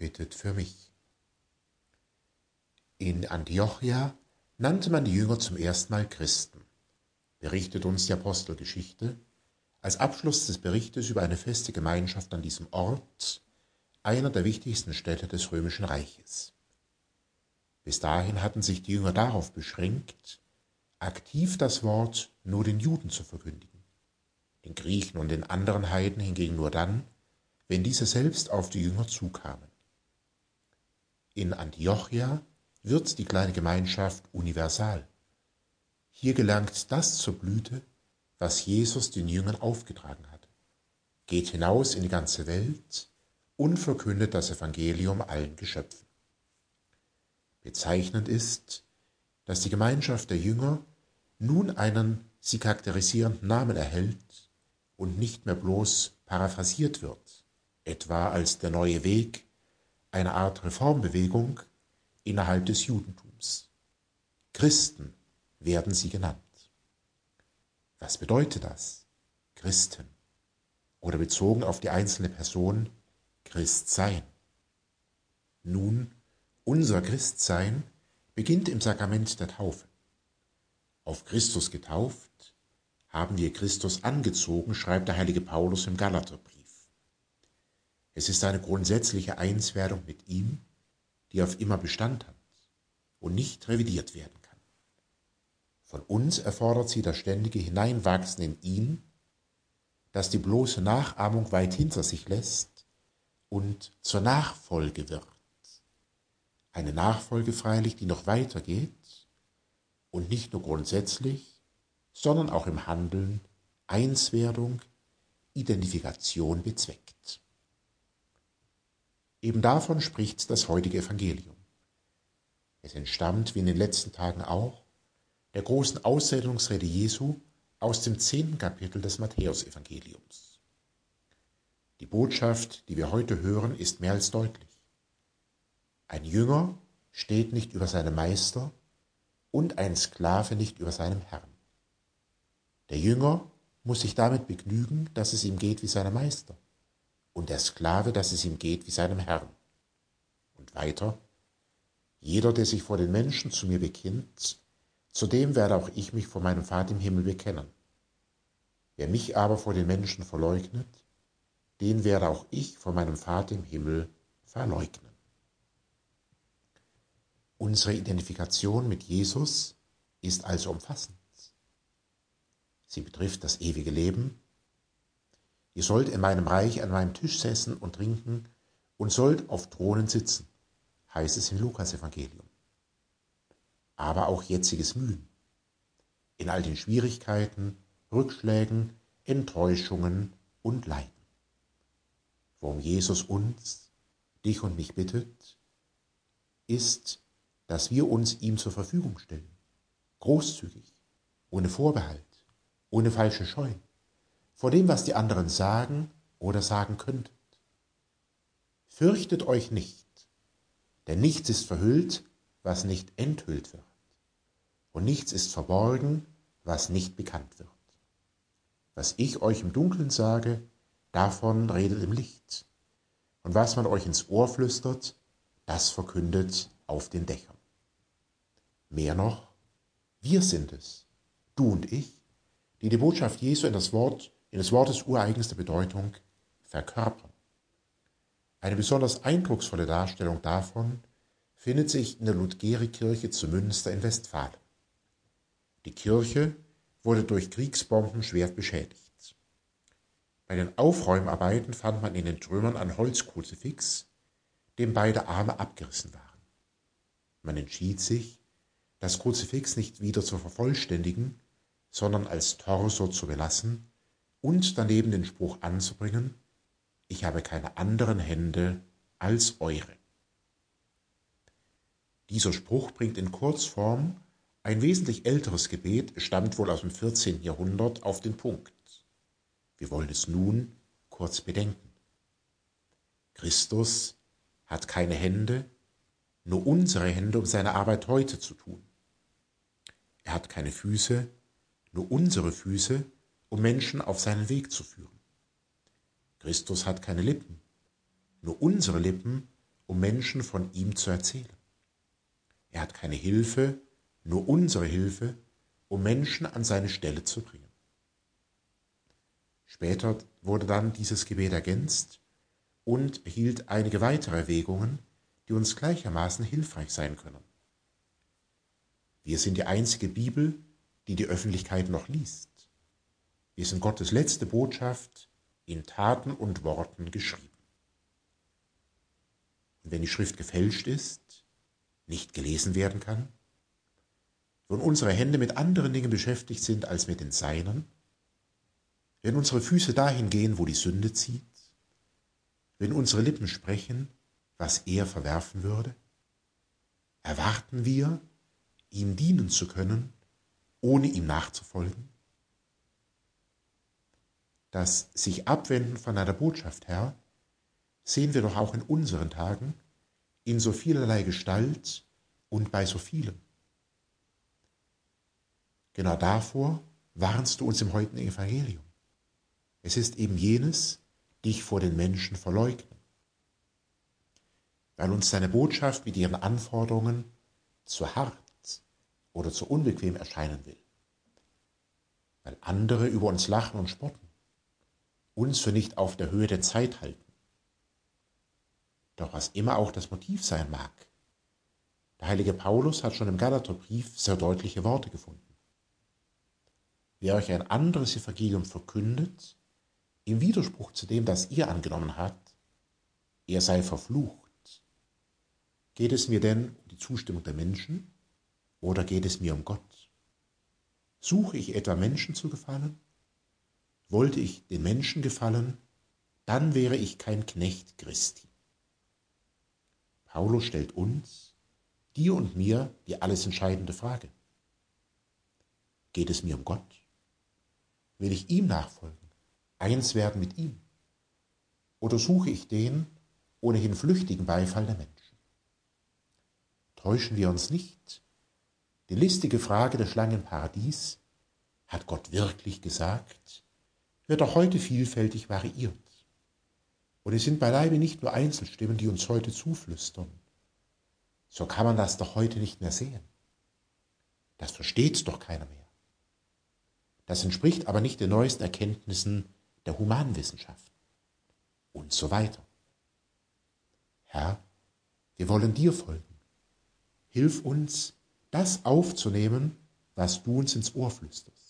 bittet für mich. In Antiochia nannte man die Jünger zum ersten Mal Christen, berichtet uns die Apostelgeschichte, als Abschluss des Berichtes über eine feste Gemeinschaft an diesem Ort, einer der wichtigsten Städte des römischen Reiches. Bis dahin hatten sich die Jünger darauf beschränkt, aktiv das Wort nur den Juden zu verkündigen, den Griechen und den anderen Heiden hingegen nur dann, wenn diese selbst auf die Jünger zukamen. In Antiochia wird die kleine Gemeinschaft universal. Hier gelangt das zur Blüte, was Jesus den Jüngern aufgetragen hat. Geht hinaus in die ganze Welt und verkündet das Evangelium allen Geschöpfen. Bezeichnend ist, dass die Gemeinschaft der Jünger nun einen sie charakterisierenden Namen erhält und nicht mehr bloß paraphrasiert wird, etwa als der neue Weg, eine Art Reformbewegung innerhalb des Judentums. Christen werden sie genannt. Was bedeutet das? Christen. Oder bezogen auf die einzelne Person Christsein. Nun, unser Christsein beginnt im Sakrament der Taufe. Auf Christus getauft, haben wir Christus angezogen, schreibt der heilige Paulus im Galaterbrief. Es ist eine grundsätzliche Einswerdung mit ihm, die auf immer Bestand hat und nicht revidiert werden kann. Von uns erfordert sie das ständige Hineinwachsen in ihn, das die bloße Nachahmung weit hinter sich lässt und zur Nachfolge wird. Eine Nachfolge freilich, die noch weitergeht und nicht nur grundsätzlich, sondern auch im Handeln Einswerdung, Identifikation bezweckt. Eben davon spricht das heutige Evangelium. Es entstammt, wie in den letzten Tagen auch, der großen Aussendungsrede Jesu aus dem zehnten Kapitel des Matthäusevangeliums. Die Botschaft, die wir heute hören, ist mehr als deutlich. Ein Jünger steht nicht über seinem Meister und ein Sklave nicht über seinem Herrn. Der Jünger muss sich damit begnügen, dass es ihm geht wie seinem Meister und der Sklave, dass es ihm geht wie seinem Herrn. Und weiter, jeder, der sich vor den Menschen zu mir bekennt, zu dem werde auch ich mich vor meinem Vater im Himmel bekennen. Wer mich aber vor den Menschen verleugnet, den werde auch ich vor meinem Vater im Himmel verleugnen. Unsere Identifikation mit Jesus ist also umfassend. Sie betrifft das ewige Leben, Ihr sollt in meinem Reich an meinem Tisch sessen und trinken und sollt auf Thronen sitzen, heißt es im Lukas-Evangelium. Aber auch jetziges Mühen. In all den Schwierigkeiten, Rückschlägen, Enttäuschungen und Leiden. Worum Jesus uns, dich und mich bittet, ist, dass wir uns ihm zur Verfügung stellen. Großzügig, ohne Vorbehalt, ohne falsche Scheuen vor dem, was die anderen sagen oder sagen könnten. Fürchtet euch nicht, denn nichts ist verhüllt, was nicht enthüllt wird, und nichts ist verborgen, was nicht bekannt wird. Was ich euch im Dunkeln sage, davon redet im Licht, und was man euch ins Ohr flüstert, das verkündet auf den Dächern. Mehr noch, wir sind es, du und ich, die die Botschaft Jesu in das Wort in des Wortes ureigenste Bedeutung verkörpern. Eine besonders eindrucksvolle Darstellung davon findet sich in der Ludgeri-Kirche zu Münster in Westfalen. Die Kirche wurde durch Kriegsbomben schwer beschädigt. Bei den Aufräumarbeiten fand man in den Trümmern ein Holzkruzifix, dem beide Arme abgerissen waren. Man entschied sich, das Kruzifix nicht wieder zu vervollständigen, sondern als Torso zu belassen und daneben den Spruch anzubringen, ich habe keine anderen Hände als eure. Dieser Spruch bringt in Kurzform ein wesentlich älteres Gebet, stammt wohl aus dem 14. Jahrhundert, auf den Punkt. Wir wollen es nun kurz bedenken. Christus hat keine Hände, nur unsere Hände, um seine Arbeit heute zu tun. Er hat keine Füße, nur unsere Füße, um Menschen auf seinen Weg zu führen. Christus hat keine Lippen, nur unsere Lippen, um Menschen von ihm zu erzählen. Er hat keine Hilfe, nur unsere Hilfe, um Menschen an seine Stelle zu bringen. Später wurde dann dieses Gebet ergänzt und erhielt einige weitere Erwägungen, die uns gleichermaßen hilfreich sein können. Wir sind die einzige Bibel, die die Öffentlichkeit noch liest. Wir sind Gottes letzte Botschaft in Taten und Worten geschrieben. Und wenn die Schrift gefälscht ist, nicht gelesen werden kann, wenn unsere Hände mit anderen Dingen beschäftigt sind als mit den Seinen, wenn unsere Füße dahin gehen, wo die Sünde zieht, wenn unsere Lippen sprechen, was er verwerfen würde, erwarten wir, ihm dienen zu können, ohne ihm nachzufolgen? Das sich abwenden von einer Botschaft, Herr, sehen wir doch auch in unseren Tagen in so vielerlei Gestalt und bei so vielem. Genau davor warnst du uns im heutigen Evangelium. Es ist eben jenes, dich vor den Menschen verleugnen. Weil uns deine Botschaft mit ihren Anforderungen zu hart oder zu unbequem erscheinen will. Weil andere über uns lachen und spotten, uns für nicht auf der Höhe der Zeit halten. Doch was immer auch das Motiv sein mag, der heilige Paulus hat schon im Galaterbrief sehr deutliche Worte gefunden. Wer euch ein anderes Evangelium verkündet, im Widerspruch zu dem, das ihr angenommen habt, er sei verflucht. Geht es mir denn um die Zustimmung der Menschen oder geht es mir um Gott? Suche ich etwa Menschen zu gefallen? Wollte ich den Menschen gefallen, dann wäre ich kein Knecht Christi. Paulus stellt uns, dir und mir, die alles entscheidende Frage. Geht es mir um Gott? Will ich ihm nachfolgen, eins werden mit ihm? Oder suche ich den ohnehin flüchtigen Beifall der Menschen? Täuschen wir uns nicht, die listige Frage der Schlange im Paradies, hat Gott wirklich gesagt, wird auch heute vielfältig variiert. Und es sind beileibe nicht nur Einzelstimmen, die uns heute zuflüstern. So kann man das doch heute nicht mehr sehen. Das versteht doch keiner mehr. Das entspricht aber nicht den neuesten Erkenntnissen der Humanwissenschaft und so weiter. Herr, wir wollen dir folgen. Hilf uns, das aufzunehmen, was du uns ins Ohr flüsterst.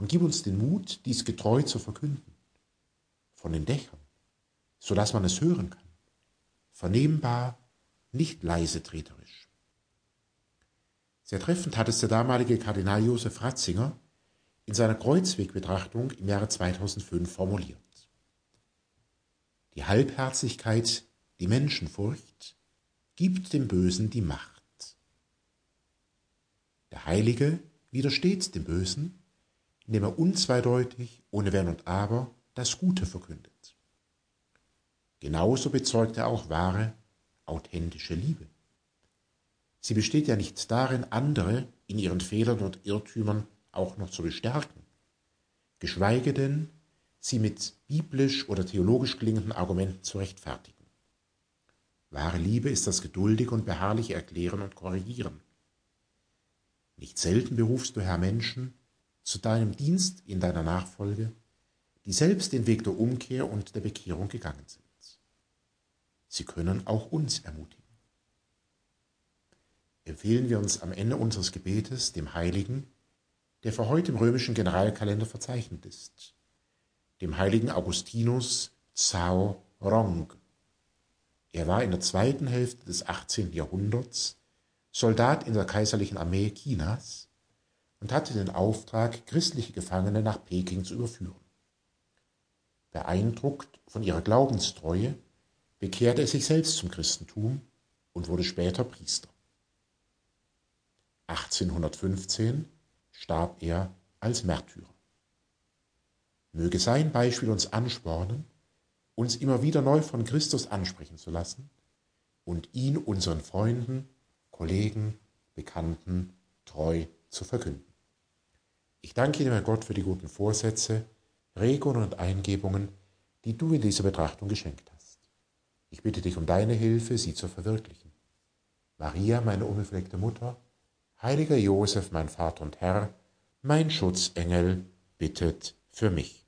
Und gib uns den Mut, dies getreu zu verkünden, von den Dächern, so dass man es hören kann, vernehmbar, nicht leise treterisch. Sehr treffend hat es der damalige Kardinal Josef Ratzinger in seiner Kreuzwegbetrachtung im Jahre 2005 formuliert. Die Halbherzigkeit, die Menschenfurcht, gibt dem Bösen die Macht. Der Heilige widersteht dem Bösen, indem er unzweideutig, ohne Wenn und Aber, das Gute verkündet. Genauso bezeugt er auch wahre, authentische Liebe. Sie besteht ja nicht darin, andere in ihren Fehlern und Irrtümern auch noch zu bestärken, geschweige denn, sie mit biblisch oder theologisch klingenden Argumenten zu rechtfertigen. Wahre Liebe ist das geduldige und beharrliche Erklären und Korrigieren, nicht selten berufst du, Herr, Menschen zu deinem Dienst in deiner Nachfolge, die selbst den Weg der Umkehr und der Bekehrung gegangen sind. Sie können auch uns ermutigen. Empfehlen wir uns am Ende unseres Gebetes dem Heiligen, der für heute im römischen Generalkalender verzeichnet ist, dem heiligen Augustinus Zhao Rong. Er war in der zweiten Hälfte des 18. Jahrhunderts Soldat in der kaiserlichen Armee Chinas und hatte den Auftrag, christliche Gefangene nach Peking zu überführen. Beeindruckt von ihrer Glaubenstreue bekehrte er sich selbst zum Christentum und wurde später Priester. 1815 starb er als Märtyrer. Möge sein Beispiel uns anspornen, uns immer wieder neu von Christus ansprechen zu lassen und ihn unseren Freunden, Kollegen, Bekannten treu zu verkünden. Ich danke dir, mein Gott, für die guten Vorsätze, Regungen und Eingebungen, die du in dieser Betrachtung geschenkt hast. Ich bitte dich um deine Hilfe, sie zu verwirklichen. Maria, meine unbefleckte Mutter, heiliger Josef, mein Vater und Herr, mein Schutzengel, bittet für mich.